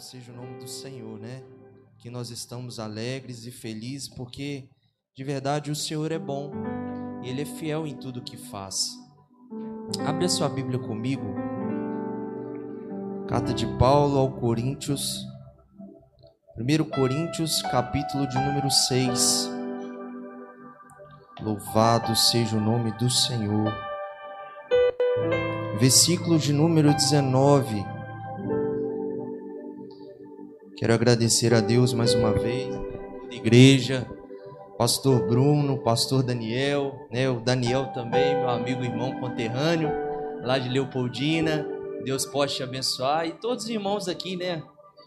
Louvado seja o nome do Senhor, né? Que nós estamos alegres e felizes porque de verdade o Senhor é bom e Ele é fiel em tudo que faz. Abre a sua Bíblia comigo. Carta de Paulo ao Coríntios. 1 Coríntios, capítulo de número 6. Louvado seja o nome do Senhor. Versículo de número 19. Quero agradecer a Deus mais uma vez, a igreja, pastor Bruno, pastor Daniel, né, o Daniel também, meu amigo irmão conterrâneo, lá de Leopoldina. Deus pode te abençoar e todos os irmãos aqui, né?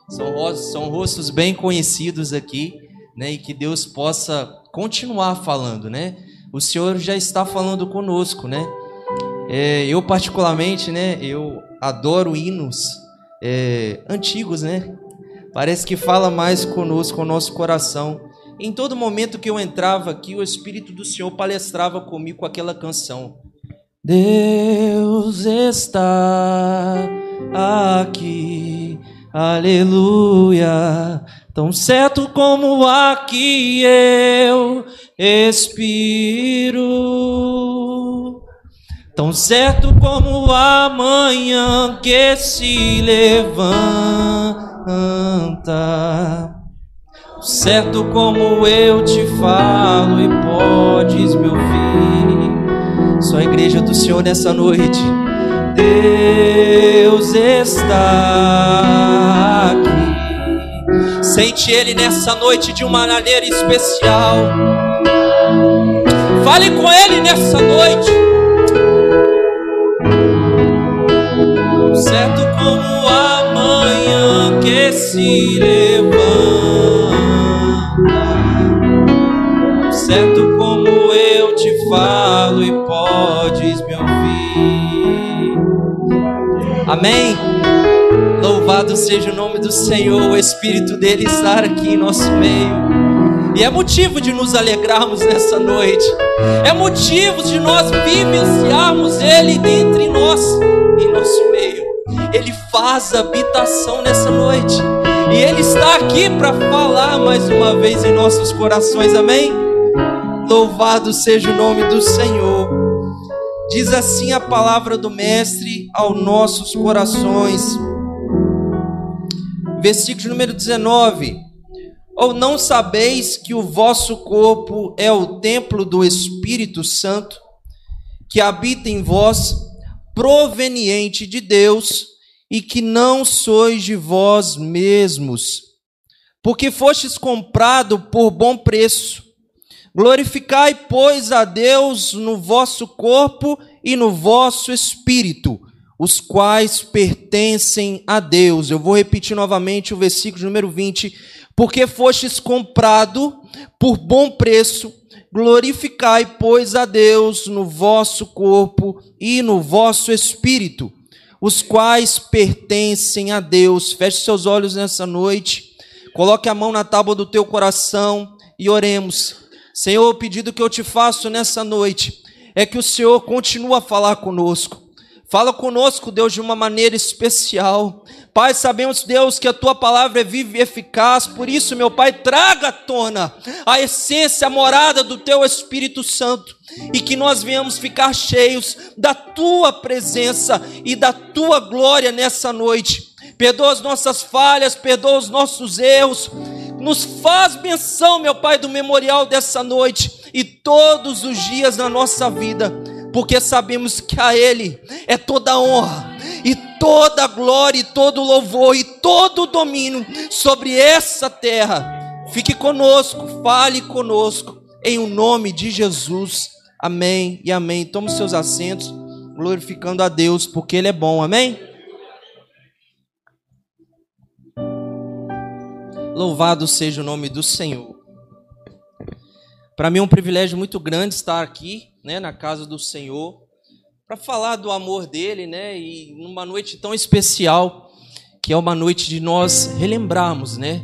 São rostos, são rostos bem conhecidos aqui, né? E que Deus possa continuar falando, né? O Senhor já está falando conosco, né? É, eu particularmente, né? Eu adoro hinos é, antigos, né? Parece que fala mais conosco, o nosso coração. Em todo momento que eu entrava aqui, o Espírito do Senhor palestrava comigo com aquela canção. Deus está aqui, aleluia. Tão certo como aqui eu expiro, tão certo como amanhã que se levanta canta. Certo como eu te falo e podes me ouvir. Só a igreja do Senhor nessa noite. Deus está aqui. Sente Ele nessa noite de uma maneira especial. Fale com Ele nessa noite. Se levanta, certo como eu te falo e podes me ouvir. Amém. Louvado seja o nome do Senhor, o Espírito dele estar aqui em nosso meio. E é motivo de nos alegrarmos nessa noite. É motivo de nós vivenciarmos Ele entre nós, em nosso meio. Ele faz habitação nessa noite. E Ele está aqui para falar mais uma vez em nossos corações, amém? Louvado seja o nome do Senhor. Diz assim a palavra do Mestre aos nossos corações. Versículo número 19. Ou não sabeis que o vosso corpo é o templo do Espírito Santo, que habita em vós, proveniente de Deus, e que não sois de vós mesmos, porque fostes comprado por bom preço. Glorificai, pois, a Deus no vosso corpo e no vosso espírito, os quais pertencem a Deus. Eu vou repetir novamente o versículo número 20. Porque fostes comprado por bom preço, glorificai, pois, a Deus no vosso corpo e no vosso espírito os quais pertencem a Deus. Feche seus olhos nessa noite, coloque a mão na tábua do teu coração e oremos. Senhor, o pedido que eu te faço nessa noite é que o Senhor continue a falar conosco. Fala conosco, Deus, de uma maneira especial. Pai, sabemos, Deus, que a tua palavra é viva e eficaz, por isso, meu Pai, traga à tona a essência, a morada do teu Espírito Santo e que nós venhamos ficar cheios da tua presença e da tua glória nessa noite. Perdoa as nossas falhas, perdoa os nossos erros. Nos faz menção, meu Pai, do memorial dessa noite e todos os dias na nossa vida porque sabemos que a Ele é toda honra e toda glória e todo louvor e todo domínio sobre essa terra. Fique conosco, fale conosco, em o nome de Jesus. Amém e amém. Tome seus assentos, glorificando a Deus, porque Ele é bom. Amém? Louvado seja o nome do Senhor. Para mim é um privilégio muito grande estar aqui né, na casa do Senhor, para falar do amor dele, né, e numa noite tão especial, que é uma noite de nós relembrarmos, né,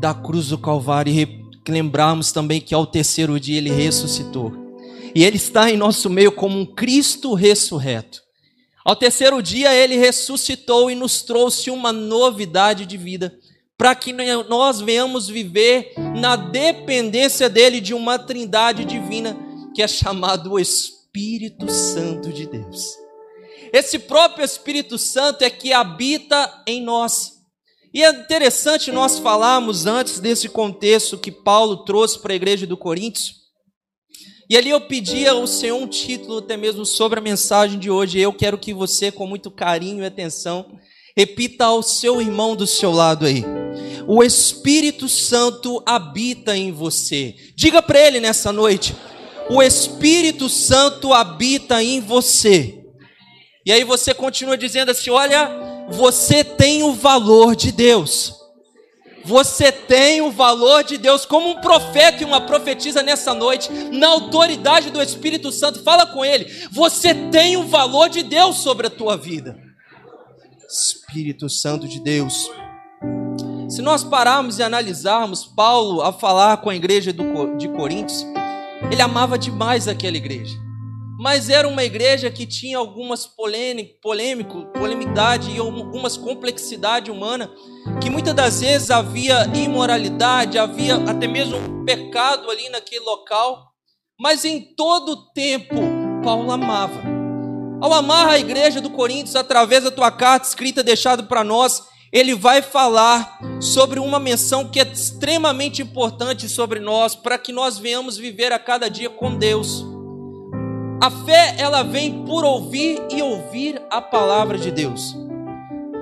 da cruz do Calvário e lembrarmos também que ao terceiro dia ele ressuscitou. E ele está em nosso meio como um Cristo ressurreto. Ao terceiro dia ele ressuscitou e nos trouxe uma novidade de vida. Para que nós venhamos viver na dependência dele de uma trindade divina que é chamado o Espírito Santo de Deus. Esse próprio Espírito Santo é que habita em nós. E é interessante nós falarmos antes desse contexto que Paulo trouxe para a igreja do Coríntios. E ali eu pedi ao Senhor um título até mesmo sobre a mensagem de hoje. Eu quero que você, com muito carinho e atenção, repita ao seu irmão do seu lado aí. O Espírito Santo habita em você. Diga para ele nessa noite: o Espírito Santo habita em você. E aí você continua dizendo assim: olha, você tem o valor de Deus. Você tem o valor de Deus, como um profeta e uma profetisa nessa noite, na autoridade do Espírito Santo, fala com ele. Você tem o valor de Deus sobre a tua vida. Espírito Santo de Deus. Se nós pararmos e analisarmos Paulo a falar com a igreja de Coríntios, ele amava demais aquela igreja mas era uma igreja que tinha algumas polêmico, polemidade e algumas complexidade humana, que muitas das vezes havia imoralidade, havia até mesmo pecado ali naquele local, mas em todo o tempo Paulo amava. Ao amar a igreja do Coríntios através da tua carta escrita deixada para nós, ele vai falar sobre uma menção que é extremamente importante sobre nós, para que nós venhamos viver a cada dia com Deus. A fé, ela vem por ouvir e ouvir a palavra de Deus.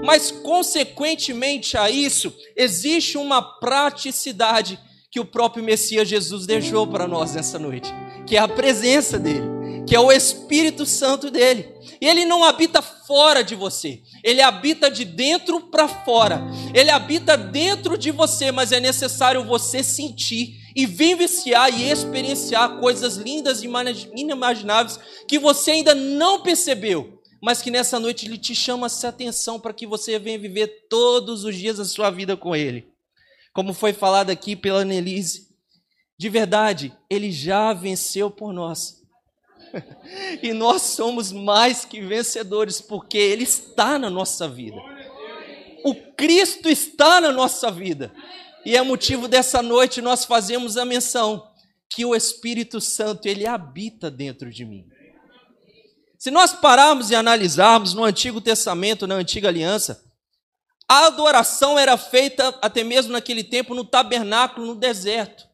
Mas, consequentemente a isso, existe uma praticidade que o próprio Messias Jesus deixou para nós nessa noite, que é a presença dele, que é o Espírito Santo dele. Ele não habita fora de você, ele habita de dentro para fora. Ele habita dentro de você, mas é necessário você sentir e vivenciar e experienciar coisas lindas e inimagináveis que você ainda não percebeu, mas que nessa noite ele te chama essa atenção para que você venha viver todos os dias da sua vida com ele. Como foi falado aqui pela Annelise, de verdade, ele já venceu por nós. e nós somos mais que vencedores porque ele está na nossa vida. O Cristo está na nossa vida. E é motivo dessa noite nós fazemos a menção que o Espírito Santo ele habita dentro de mim. Se nós pararmos e analisarmos no Antigo Testamento, na Antiga Aliança, a adoração era feita até mesmo naquele tempo no tabernáculo no deserto.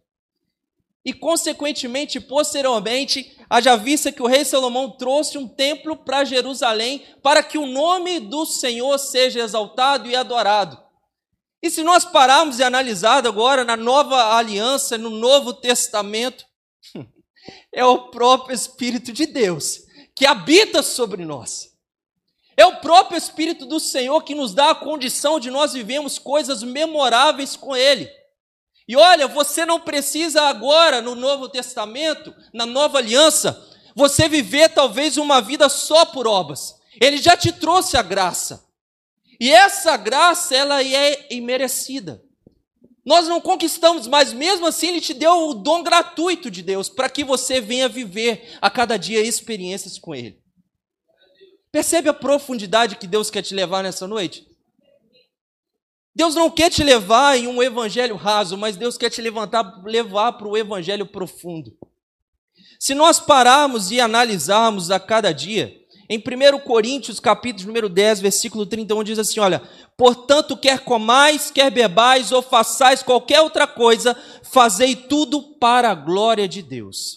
E, consequentemente, posteriormente, haja vista que o rei Salomão trouxe um templo para Jerusalém para que o nome do Senhor seja exaltado e adorado. E se nós pararmos e analisar agora na nova aliança, no Novo Testamento, é o próprio Espírito de Deus que habita sobre nós. É o próprio Espírito do Senhor que nos dá a condição de nós vivermos coisas memoráveis com Ele. E olha, você não precisa agora, no Novo Testamento, na nova aliança, você viver talvez uma vida só por obras. Ele já te trouxe a graça. E essa graça, ela é imerecida. Nós não conquistamos, mas mesmo assim Ele te deu o dom gratuito de Deus para que você venha viver a cada dia experiências com Ele. Percebe a profundidade que Deus quer te levar nessa noite? Deus não quer te levar em um evangelho raso, mas Deus quer te levantar, levar para o evangelho profundo. Se nós pararmos e analisarmos a cada dia, em 1 Coríntios, capítulo número 10, versículo 31, diz assim: Olha, portanto, quer comais, quer bebais ou façais qualquer outra coisa, fazei tudo para a glória de Deus.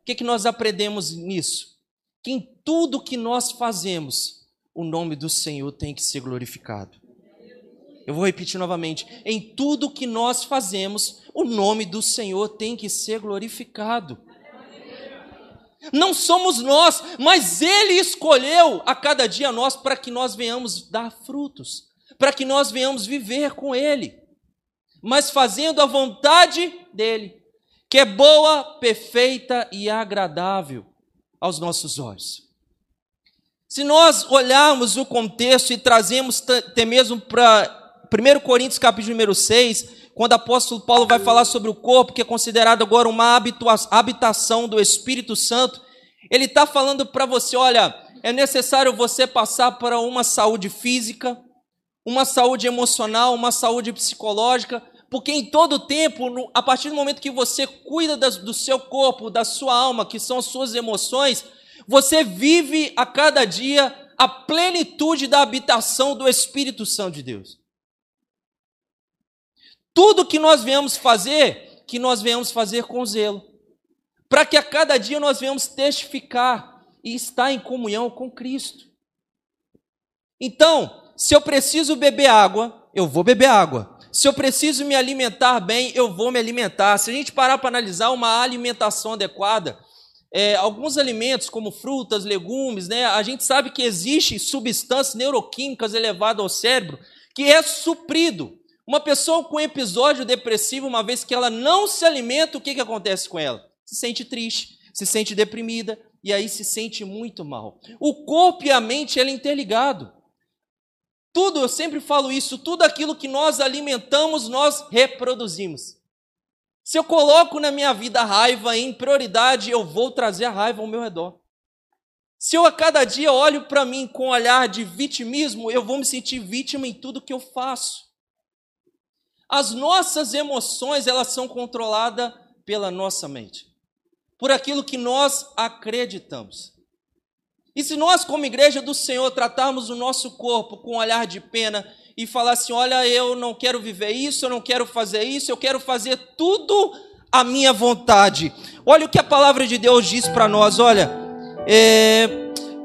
O que, que nós aprendemos nisso? Que em tudo que nós fazemos, o nome do Senhor tem que ser glorificado. Eu vou repetir novamente: em tudo que nós fazemos, o nome do Senhor tem que ser glorificado. Não somos nós, mas Ele escolheu a cada dia nós para que nós venhamos dar frutos, para que nós venhamos viver com Ele, mas fazendo a vontade dEle, que é boa, perfeita e agradável aos nossos olhos. Se nós olharmos o contexto e trazemos até mesmo para 1 Coríntios capítulo número 6, quando o apóstolo Paulo vai falar sobre o corpo, que é considerado agora uma habitação do Espírito Santo, ele está falando para você: olha, é necessário você passar para uma saúde física, uma saúde emocional, uma saúde psicológica, porque em todo tempo, a partir do momento que você cuida do seu corpo, da sua alma, que são as suas emoções, você vive a cada dia a plenitude da habitação do Espírito Santo de Deus. Tudo que nós viemos fazer, que nós viemos fazer com zelo, para que a cada dia nós venhamos testificar e estar em comunhão com Cristo. Então, se eu preciso beber água, eu vou beber água. Se eu preciso me alimentar bem, eu vou me alimentar. Se a gente parar para analisar uma alimentação adequada, é, alguns alimentos, como frutas, legumes, né, a gente sabe que existe substâncias neuroquímicas elevadas ao cérebro que é suprido. Uma pessoa com episódio depressivo, uma vez que ela não se alimenta, o que, que acontece com ela? Se sente triste, se sente deprimida e aí se sente muito mal. O corpo e a mente é interligado. Tudo, eu sempre falo isso, tudo aquilo que nós alimentamos, nós reproduzimos. Se eu coloco na minha vida a raiva em prioridade, eu vou trazer a raiva ao meu redor. Se eu a cada dia olho para mim com um olhar de vitimismo, eu vou me sentir vítima em tudo que eu faço. As nossas emoções, elas são controladas pela nossa mente. Por aquilo que nós acreditamos. E se nós, como igreja do Senhor, tratarmos o nosso corpo com um olhar de pena e falar assim: olha, eu não quero viver isso, eu não quero fazer isso, eu quero fazer tudo a minha vontade. Olha o que a palavra de Deus diz para nós: olha, é,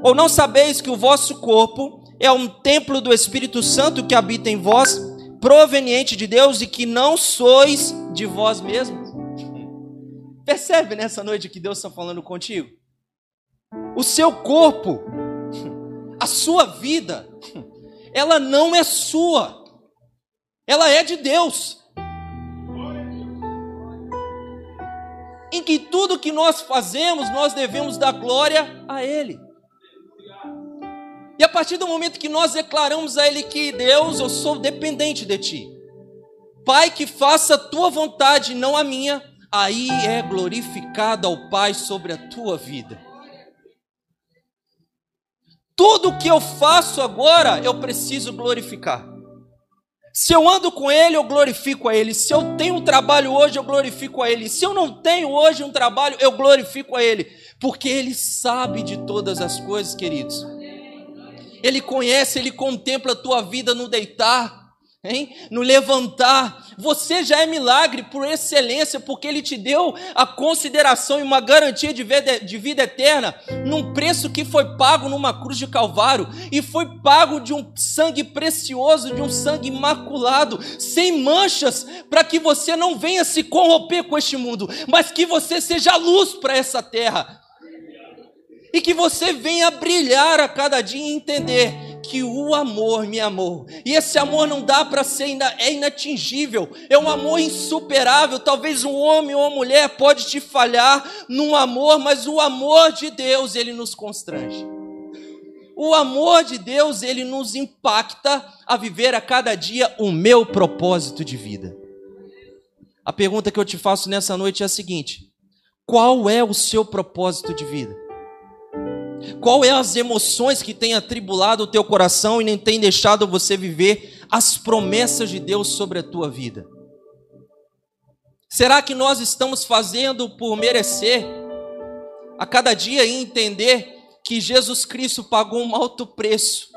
ou não sabeis que o vosso corpo é um templo do Espírito Santo que habita em vós, proveniente de Deus e que não sois de vós mesmos? Percebe nessa noite que Deus está falando contigo? O seu corpo, a sua vida, ela não é sua, ela é de Deus. Em que tudo que nós fazemos, nós devemos dar glória a Ele. E a partir do momento que nós declaramos a Ele que Deus, eu sou dependente de Ti, Pai, que faça a Tua vontade, não a minha, aí é glorificado ao Pai sobre a tua vida. Tudo que eu faço agora, eu preciso glorificar. Se eu ando com Ele, eu glorifico a Ele. Se eu tenho um trabalho hoje, eu glorifico a Ele. Se eu não tenho hoje um trabalho, eu glorifico a Ele. Porque Ele sabe de todas as coisas, queridos. Ele conhece, Ele contempla a tua vida no deitar, Hein? No levantar, você já é milagre por excelência, porque Ele te deu a consideração e uma garantia de vida, de vida eterna, num preço que foi pago numa cruz de Calvário, e foi pago de um sangue precioso, de um sangue imaculado, sem manchas, para que você não venha se corromper com este mundo, mas que você seja luz para essa terra, e que você venha brilhar a cada dia e entender que o amor me amou. E esse amor não dá para ser, é inatingível, é um amor insuperável. Talvez um homem ou uma mulher pode te falhar num amor, mas o amor de Deus, ele nos constrange. O amor de Deus, ele nos impacta a viver a cada dia o meu propósito de vida. A pergunta que eu te faço nessa noite é a seguinte: qual é o seu propósito de vida? Qual é as emoções que têm atribulado o teu coração e nem tem deixado você viver as promessas de Deus sobre a tua vida? Será que nós estamos fazendo por merecer a cada dia entender que Jesus Cristo pagou um alto preço?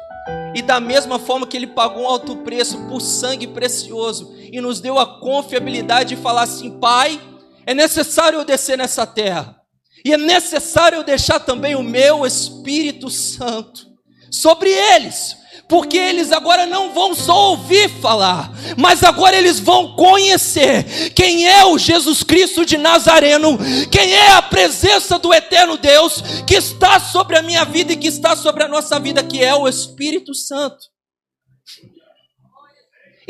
E da mesma forma que ele pagou um alto preço por sangue precioso e nos deu a confiabilidade de falar assim: Pai, é necessário eu descer nessa terra e é necessário eu deixar também o meu Espírito Santo sobre eles, porque eles agora não vão só ouvir falar, mas agora eles vão conhecer quem é o Jesus Cristo de Nazareno, quem é a presença do eterno Deus que está sobre a minha vida e que está sobre a nossa vida, que é o Espírito Santo.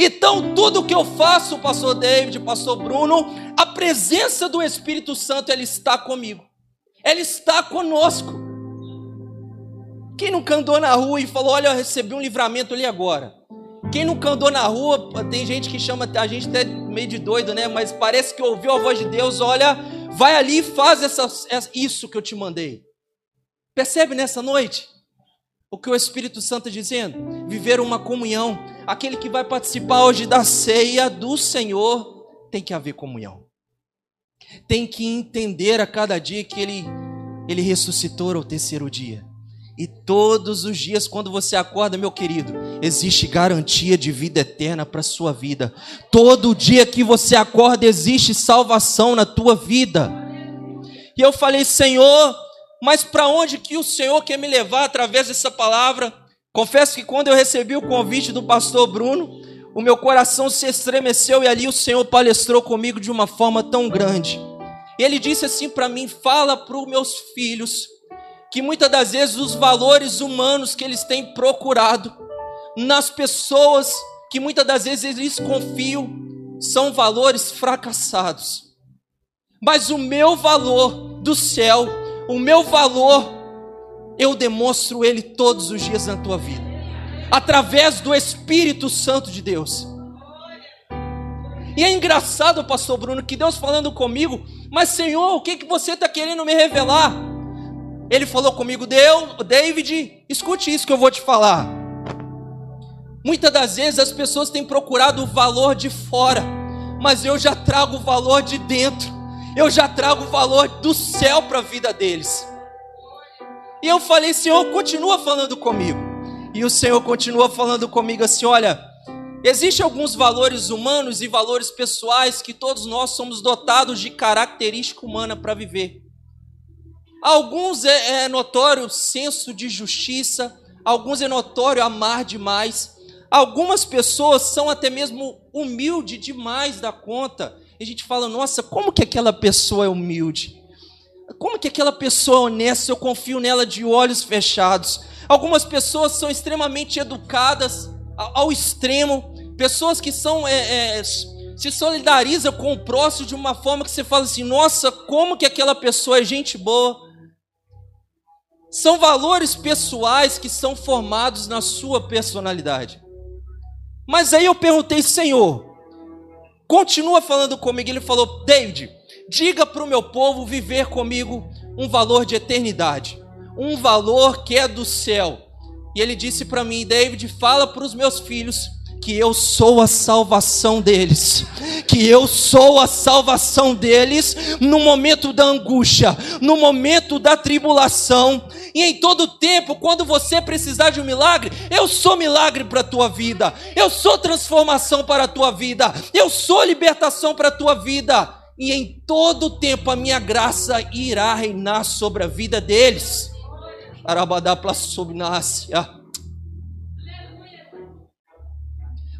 Então, tudo que eu faço, pastor David, pastor Bruno, a presença do Espírito Santo, ele está comigo. Ela está conosco. Quem nunca andou na rua e falou: Olha, eu recebi um livramento ali agora? Quem nunca andou na rua, tem gente que chama a gente até meio de doido, né? Mas parece que ouviu a voz de Deus: Olha, vai ali e faz essa, isso que eu te mandei. Percebe nessa noite? O que o Espírito Santo está dizendo? Viver uma comunhão. Aquele que vai participar hoje da ceia do Senhor tem que haver comunhão. Tem que entender a cada dia que ele, ele ressuscitou ao terceiro dia. E todos os dias, quando você acorda, meu querido, existe garantia de vida eterna para a sua vida. Todo dia que você acorda, existe salvação na tua vida. E eu falei, Senhor, mas para onde que o Senhor quer me levar através dessa palavra? Confesso que quando eu recebi o convite do pastor Bruno, o meu coração se estremeceu e ali o Senhor palestrou comigo de uma forma tão grande. Ele disse assim para mim: fala para os meus filhos que muitas das vezes os valores humanos que eles têm procurado nas pessoas que muitas das vezes eles confiam são valores fracassados. Mas o meu valor do céu o meu valor, eu demonstro ele todos os dias na tua vida, através do Espírito Santo de Deus. E é engraçado, pastor Bruno, que Deus falando comigo, mas Senhor, o que, que você está querendo me revelar? Ele falou comigo, Deus, David, escute isso que eu vou te falar. Muitas das vezes as pessoas têm procurado o valor de fora, mas eu já trago o valor de dentro eu já trago o valor do céu para a vida deles. E eu falei, Senhor, continua falando comigo. E o Senhor continua falando comigo assim: olha, existem alguns valores humanos e valores pessoais que todos nós somos dotados de característica humana para viver. Alguns é, é notório senso de justiça, alguns é notório amar demais, algumas pessoas são até mesmo humildes demais da conta a gente fala, nossa, como que aquela pessoa é humilde? Como que aquela pessoa é honesta? Eu confio nela de olhos fechados. Algumas pessoas são extremamente educadas ao extremo, pessoas que são é, é, se solidarizam com o próximo de uma forma que você fala assim, nossa, como que aquela pessoa é gente boa? São valores pessoais que são formados na sua personalidade. Mas aí eu perguntei, Senhor, continua falando comigo. Ele falou: David, diga para o meu povo viver comigo um valor de eternidade, um valor que é do céu. E ele disse para mim: David, fala para os meus filhos que eu sou a salvação deles, que eu sou a salvação deles no momento da angústia, no momento da tribulação, e em todo tempo, quando você precisar de um milagre, eu sou milagre para a tua vida, eu sou transformação para a tua vida, eu sou libertação para a tua vida, e em todo tempo a minha graça irá reinar sobre a vida deles. Arabadá.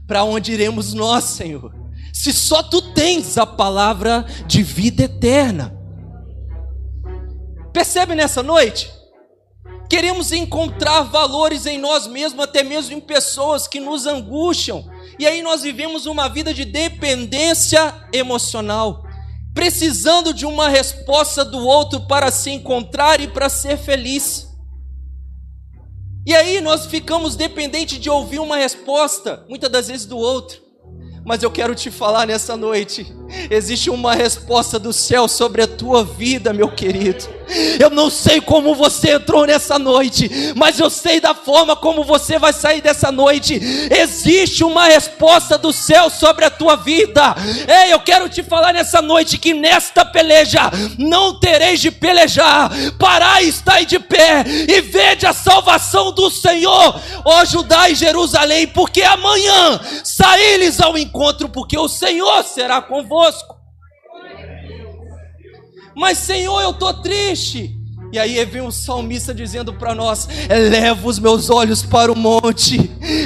Para onde iremos nós, Senhor? Se só tu tens a palavra de vida eterna. Percebe nessa noite? Queremos encontrar valores em nós mesmos, até mesmo em pessoas que nos angustiam. E aí nós vivemos uma vida de dependência emocional, precisando de uma resposta do outro para se encontrar e para ser feliz. E aí nós ficamos dependentes de ouvir uma resposta, muitas das vezes do outro. Mas eu quero te falar nessa noite: existe uma resposta do céu sobre a tua vida, meu querido. Eu não sei como você entrou nessa noite, mas eu sei da forma como você vai sair dessa noite. Existe uma resposta do céu sobre a tua vida. Ei, eu quero te falar nessa noite que nesta peleja não tereis de pelejar. Parai, estai de pé e vede a salvação do Senhor, ó Judá e Jerusalém, porque amanhã saí-lhes ao encontro, porque o Senhor será convosco. Mas Senhor, eu estou triste. E aí vem um salmista dizendo para nós: Eleva os meus olhos para o monte,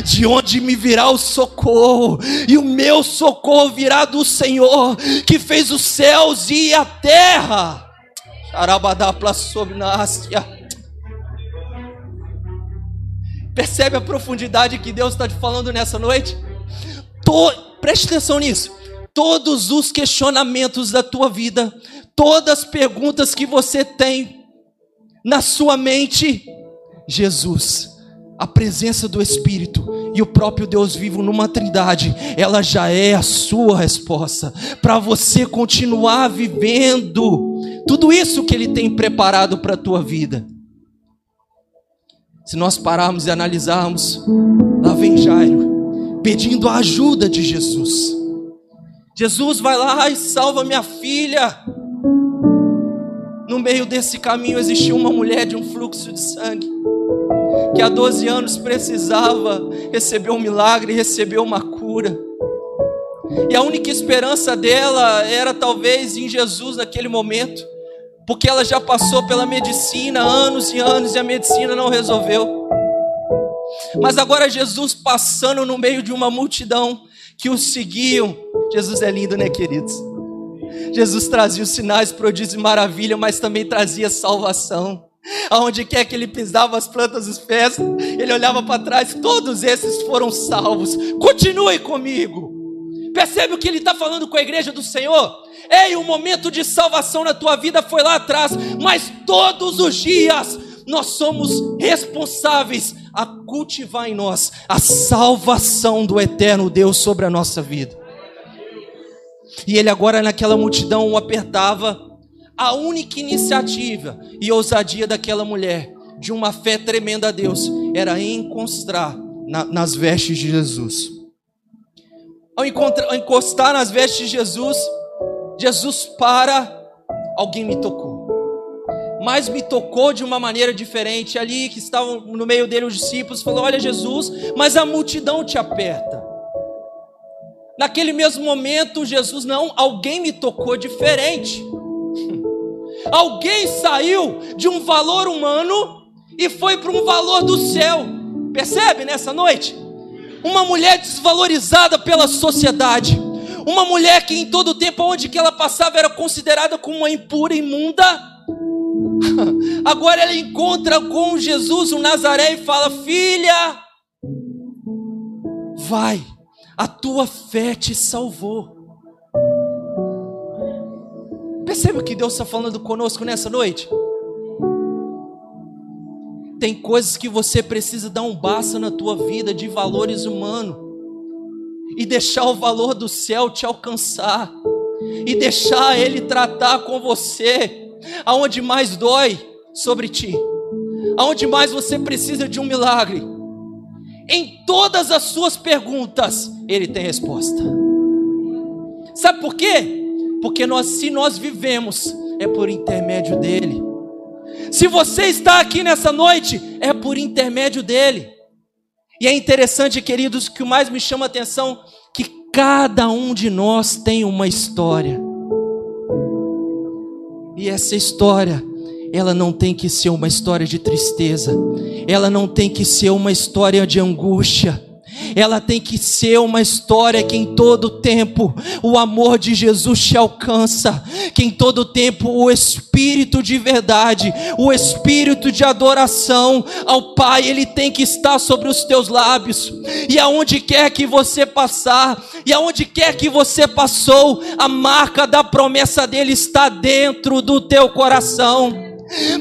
de onde me virá o socorro, e o meu socorro virá do Senhor, que fez os céus e a terra. Percebe a profundidade que Deus está te falando nessa noite? Preste atenção nisso. Todos os questionamentos da tua vida todas as perguntas que você tem na sua mente, Jesus, a presença do Espírito e o próprio Deus vivo numa trindade, ela já é a sua resposta para você continuar vivendo tudo isso que Ele tem preparado para a tua vida. Se nós pararmos e analisarmos, lá vem Jairo, pedindo a ajuda de Jesus. Jesus vai lá e salva minha filha. Meio desse caminho existia uma mulher de um fluxo de sangue, que há 12 anos precisava receber um milagre, receber uma cura. E a única esperança dela era talvez em Jesus naquele momento porque ela já passou pela medicina anos e anos e a medicina não resolveu. Mas agora Jesus passando no meio de uma multidão que o seguiam. Jesus é lindo, né, queridos? Jesus trazia os sinais, prodígio e maravilha, mas também trazia salvação. Aonde quer que ele pisava as plantas dos pés, ele olhava para trás, todos esses foram salvos. Continue comigo. Percebe o que ele está falando com a igreja do Senhor? Ei, o momento de salvação na tua vida foi lá atrás, mas todos os dias nós somos responsáveis a cultivar em nós a salvação do eterno Deus sobre a nossa vida. E ele agora naquela multidão o apertava. A única iniciativa e ousadia daquela mulher, de uma fé tremenda a Deus, era encostar na, nas vestes de Jesus. Ao, ao encostar nas vestes de Jesus, Jesus para, alguém me tocou. Mas me tocou de uma maneira diferente. Ali que estavam no meio dele os discípulos falou: Olha, Jesus, mas a multidão te aperta. Naquele mesmo momento, Jesus, não, alguém me tocou diferente. alguém saiu de um valor humano e foi para um valor do céu. Percebe nessa noite? Uma mulher desvalorizada pela sociedade uma mulher que em todo tempo, onde que ela passava, era considerada como uma impura, imunda. Agora ela encontra com Jesus, o Nazaré, e fala: Filha, vai, a tua fé te salvou. Percebe o que Deus está falando conosco nessa noite? Tem coisas que você precisa dar um basta na tua vida de valores humanos e deixar o valor do céu te alcançar e deixar ele tratar com você aonde mais dói sobre ti, aonde mais você precisa de um milagre. Em todas as suas perguntas, ele tem resposta. Sabe por quê? Porque nós, se nós vivemos, é por intermédio dele. Se você está aqui nessa noite, é por intermédio dele. E é interessante, queridos, que o mais me chama a atenção que cada um de nós tem uma história. E essa história, ela não tem que ser uma história de tristeza, ela não tem que ser uma história de angústia, ela tem que ser uma história que em todo tempo o amor de Jesus te alcança, que em todo tempo o espírito de verdade, o espírito de adoração ao Pai, ele tem que estar sobre os teus lábios. E aonde quer que você passar, e aonde quer que você passou, a marca da promessa dele está dentro do teu coração.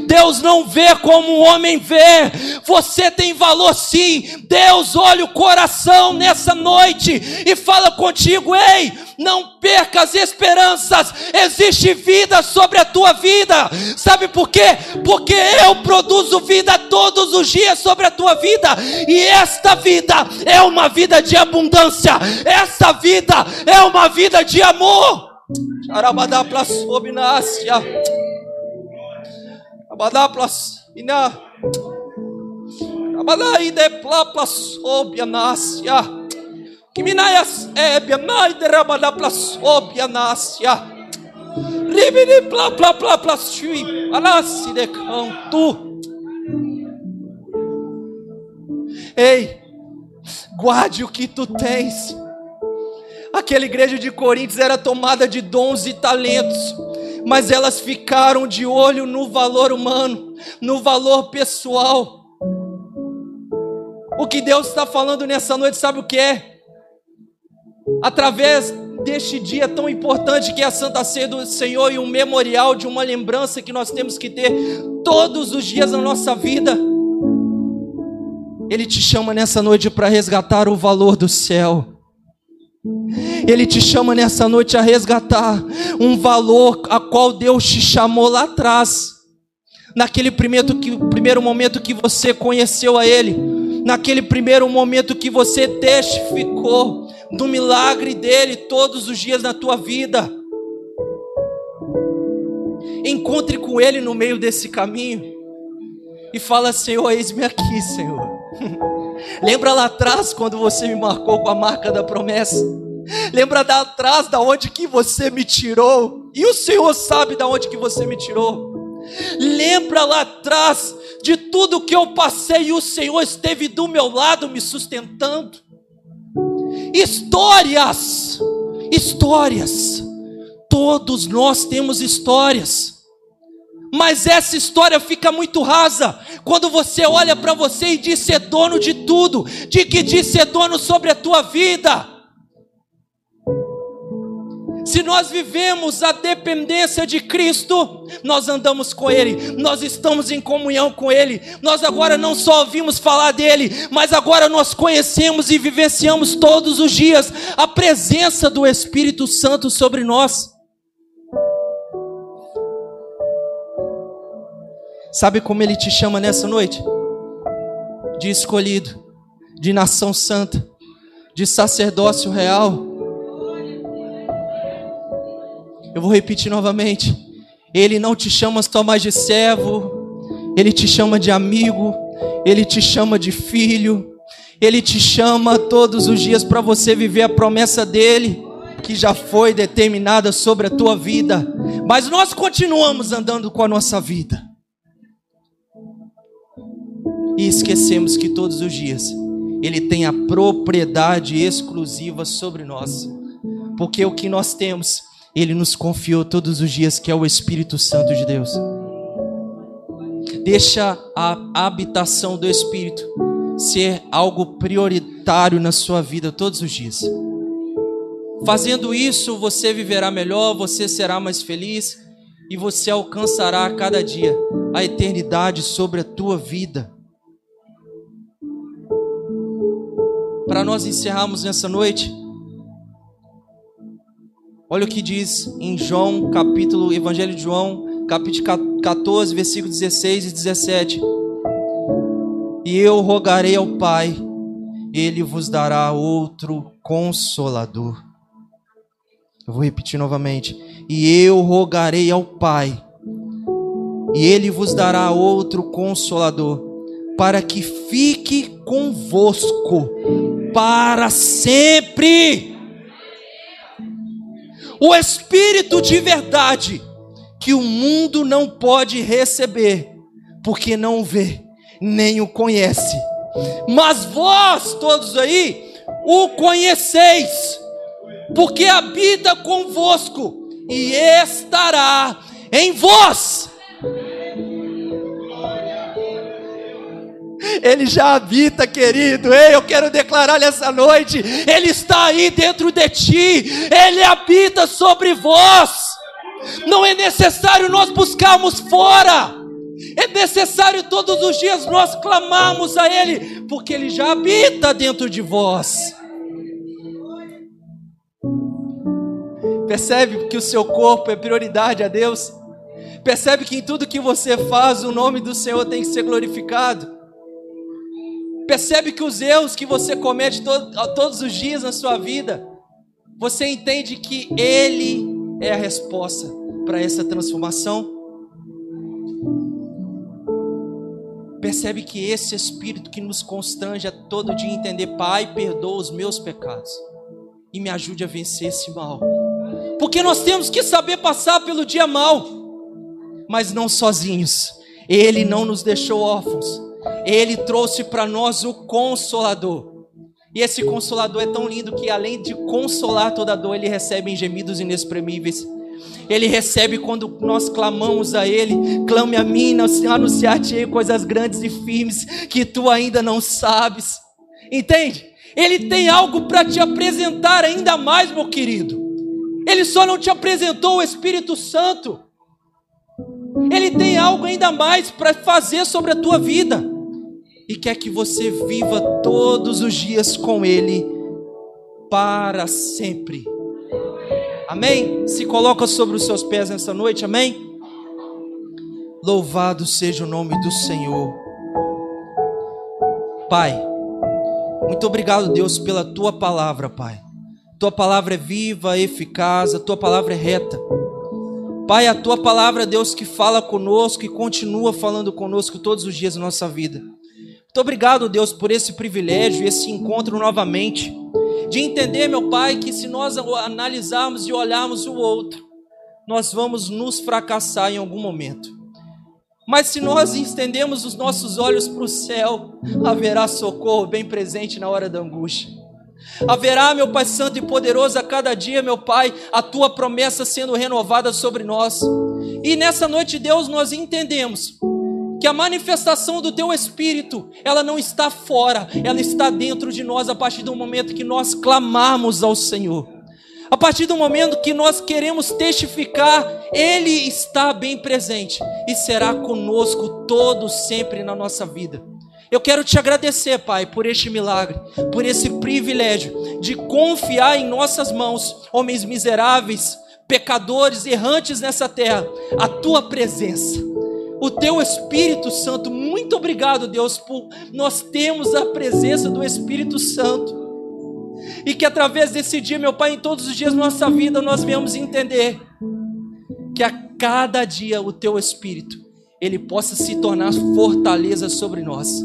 Deus não vê como o homem vê. Você tem valor sim. Deus olha o coração nessa noite e fala contigo: ei, não perca as esperanças. Existe vida sobre a tua vida. Sabe por quê? Porque eu produzo vida todos os dias sobre a tua vida. E esta vida é uma vida de abundância. Esta vida é uma vida de amor. Arabadá plassobnácia. Abadaplas ina. Abadai de plaplas obianácia. Kiminaias ebianai de rabadaplas obianácia. Ribini pla pla pla pla shui. Anasi de canto. Ei, guarde o que tu tens. Aquela igreja de Coríntios era tomada de dons e talentos mas elas ficaram de olho no valor humano, no valor pessoal. O que Deus está falando nessa noite, sabe o que é? Através deste dia tão importante que é a Santa Ceia do Senhor e um memorial de uma lembrança que nós temos que ter todos os dias na nossa vida. Ele te chama nessa noite para resgatar o valor do céu. Ele te chama nessa noite a resgatar um valor a qual Deus te chamou lá atrás. naquele primeiro, que, primeiro momento que você conheceu a Ele, naquele primeiro momento que você testificou do milagre dele todos os dias na tua vida. Encontre com Ele no meio desse caminho e fala: Senhor, eis-me aqui, Senhor. Lembra lá atrás quando você me marcou com a marca da promessa? Lembra lá atrás da onde que você me tirou? E o Senhor sabe da onde que você me tirou. Lembra lá atrás de tudo que eu passei e o Senhor esteve do meu lado me sustentando. Histórias, histórias. Todos nós temos histórias. Mas essa história fica muito rasa quando você olha para você e diz ser dono de tudo, de que diz ser dono sobre a tua vida. Se nós vivemos a dependência de Cristo, nós andamos com Ele, nós estamos em comunhão com Ele, nós agora não só ouvimos falar dele, mas agora nós conhecemos e vivenciamos todos os dias a presença do Espírito Santo sobre nós. Sabe como Ele te chama nessa noite? De escolhido, de nação santa, de sacerdócio real eu vou repetir novamente. Ele não te chama só mais de servo, ele te chama de amigo, ele te chama de filho, ele te chama todos os dias para você viver a promessa dele, que já foi determinada sobre a tua vida. Mas nós continuamos andando com a nossa vida. E esquecemos que todos os dias ele tem a propriedade exclusiva sobre nós. Porque o que nós temos ele nos confiou todos os dias que é o Espírito Santo de Deus. Deixa a habitação do Espírito ser algo prioritário na sua vida todos os dias. Fazendo isso, você viverá melhor, você será mais feliz e você alcançará a cada dia a eternidade sobre a tua vida. Para nós encerrarmos nessa noite, Olha o que diz em João, capítulo, Evangelho de João, capítulo 14, versículo 16 e 17. E eu rogarei ao Pai, ele vos dará outro consolador. Eu vou repetir novamente. E eu rogarei ao Pai, e ele vos dará outro consolador, para que fique convosco para sempre o Espírito de verdade, que o mundo não pode receber, porque não o vê, nem o conhece. Mas vós todos aí o conheceis, porque habita convosco e estará em vós. Ele já habita, querido. Ei, eu quero declarar nessa noite: Ele está aí dentro de ti, Ele habita sobre vós. Não é necessário nós buscarmos fora, é necessário todos os dias nós clamarmos a Ele, porque Ele já habita dentro de vós. Percebe que o seu corpo é prioridade a Deus? Percebe que em tudo que você faz, o nome do Senhor tem que ser glorificado? Percebe que os erros que você comete todos os dias na sua vida, você entende que Ele é a resposta para essa transformação? Percebe que esse Espírito que nos constrange a todo dia entender, Pai, perdoa os meus pecados e me ajude a vencer esse mal. Porque nós temos que saber passar pelo dia mal, mas não sozinhos. Ele não nos deixou órfãos. Ele trouxe para nós o consolador. E esse consolador é tão lindo que, além de consolar toda dor, ele recebe em gemidos inexprimíveis. Ele recebe quando nós clamamos a Ele, clame a mim, anunciar-te coisas grandes e firmes que tu ainda não sabes. Entende? Ele tem algo para te apresentar ainda mais, meu querido. Ele só não te apresentou o Espírito Santo. Ele tem algo ainda mais para fazer sobre a tua vida e quer que você viva todos os dias com Ele para sempre. Amém? Se coloca sobre os seus pés nessa noite, amém? Louvado seja o nome do Senhor. Pai, muito obrigado, Deus, pela tua palavra, Pai. Tua palavra é viva, eficaz, a tua palavra é reta. Pai, a tua palavra, Deus, que fala conosco e continua falando conosco todos os dias da nossa vida. Muito obrigado, Deus, por esse privilégio, esse encontro novamente, de entender, meu Pai, que se nós analisarmos e olharmos o outro, nós vamos nos fracassar em algum momento. Mas se nós estendemos os nossos olhos para o céu, haverá socorro bem presente na hora da angústia. Haverá, meu Pai Santo e poderoso, a cada dia, meu Pai, a tua promessa sendo renovada sobre nós. E nessa noite, Deus, nós entendemos que a manifestação do teu espírito, ela não está fora, ela está dentro de nós a partir do momento que nós clamarmos ao Senhor. A partir do momento que nós queremos testificar, Ele está bem presente e será conosco todo sempre na nossa vida. Eu quero te agradecer, Pai, por este milagre, por esse privilégio de confiar em nossas mãos, homens miseráveis, pecadores, errantes nessa terra, a tua presença, o teu Espírito Santo. Muito obrigado, Deus, por nós termos a presença do Espírito Santo e que através desse dia, meu Pai, em todos os dias da nossa vida, nós venhamos entender que a cada dia o Teu Espírito, ele possa se tornar fortaleza sobre nós.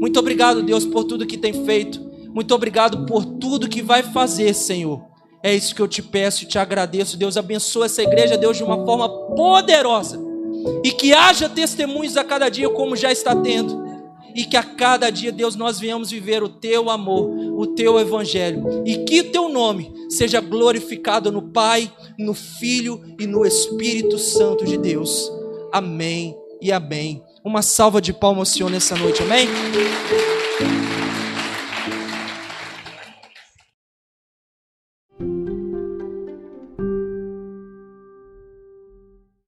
Muito obrigado, Deus, por tudo que tem feito. Muito obrigado por tudo que vai fazer, Senhor. É isso que eu te peço e te agradeço. Deus abençoe essa igreja, Deus, de uma forma poderosa. E que haja testemunhos a cada dia, como já está tendo e que a cada dia, Deus, nós venhamos viver o teu amor, o teu evangelho, e que teu nome seja glorificado no Pai, no Filho e no Espírito Santo de Deus. Amém e amém. Uma salva de palmas, Senhor, nessa noite, amém?